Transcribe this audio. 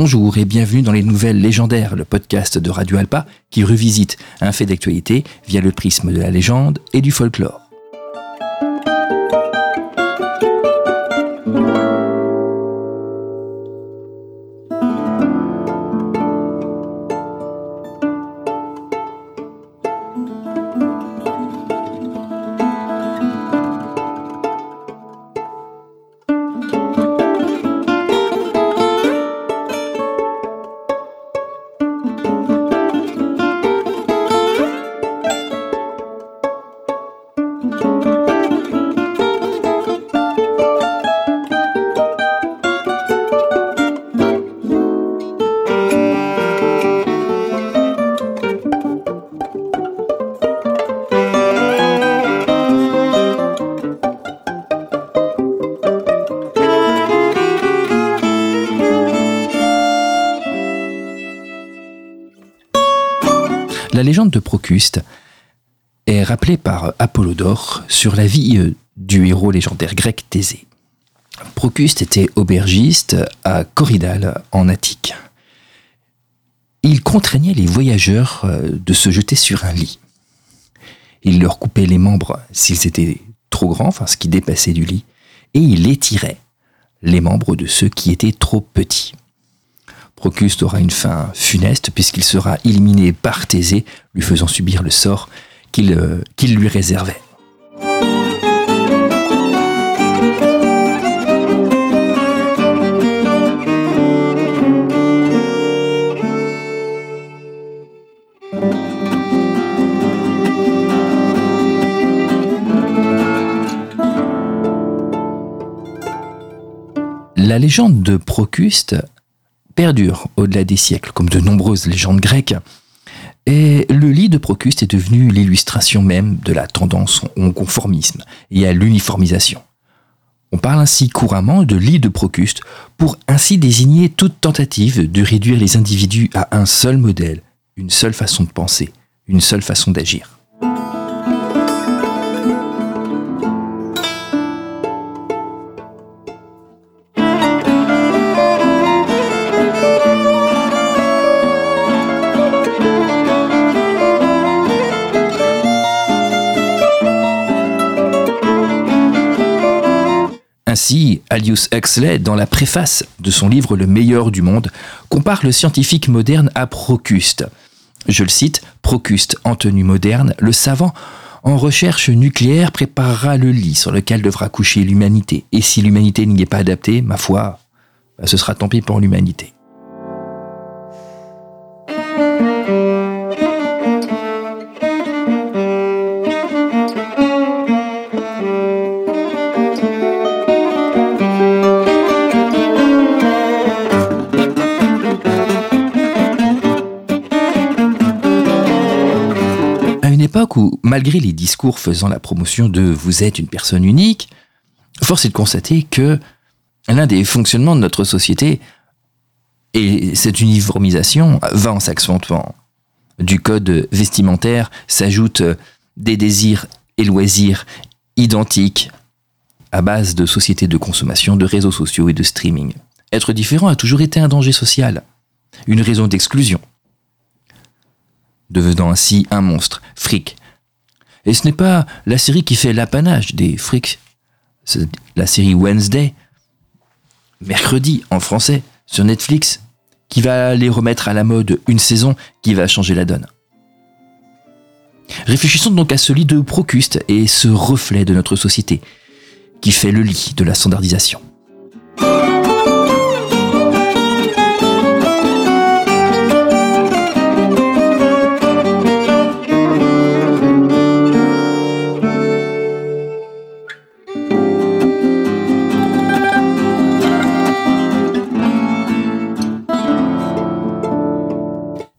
Bonjour et bienvenue dans les nouvelles légendaires, le podcast de Radio Alpa qui revisite un fait d'actualité via le prisme de la légende et du folklore. La légende de Procuste est rappelée par Apollodore sur la vie euh, du héros légendaire grec Thésée. Procuste était aubergiste à Corydale en Attique. Il contraignait les voyageurs euh, de se jeter sur un lit. Il leur coupait les membres s'ils étaient trop grands, enfin ce qui dépassait du lit, et il étirait les membres de ceux qui étaient trop petits. Procuste aura une fin funeste puisqu'il sera éliminé par Thésée, lui faisant subir le sort qu'il euh, lui réservait. La légende de Procuste perdure au-delà des siècles, comme de nombreuses légendes grecques. Et le lit de Procuste est devenu l'illustration même de la tendance au conformisme et à l'uniformisation. On parle ainsi couramment de lit de Procuste pour ainsi désigner toute tentative de réduire les individus à un seul modèle, une seule façon de penser, une seule façon d'agir. Ainsi, Alius Huxley, dans la préface de son livre Le meilleur du monde, compare le scientifique moderne à Procuste. Je le cite, Procuste en tenue moderne, le savant en recherche nucléaire préparera le lit sur lequel devra coucher l'humanité. Et si l'humanité n'y est pas adaptée, ma foi, bah, ce sera tant pis pour l'humanité. Époque où, malgré les discours faisant la promotion de vous êtes une personne unique, force est de constater que l'un des fonctionnements de notre société et cette uniformisation va en s'accentuant. Du code vestimentaire s'ajoutent des désirs et loisirs identiques à base de sociétés de consommation, de réseaux sociaux et de streaming. Être différent a toujours été un danger social, une raison d'exclusion devenant ainsi un monstre, fric. Et ce n'est pas la série qui fait l'apanage des frics, c'est la série Wednesday, mercredi en français, sur Netflix, qui va les remettre à la mode une saison qui va changer la donne. Réfléchissons donc à ce lit de Procuste et ce reflet de notre société, qui fait le lit de la standardisation.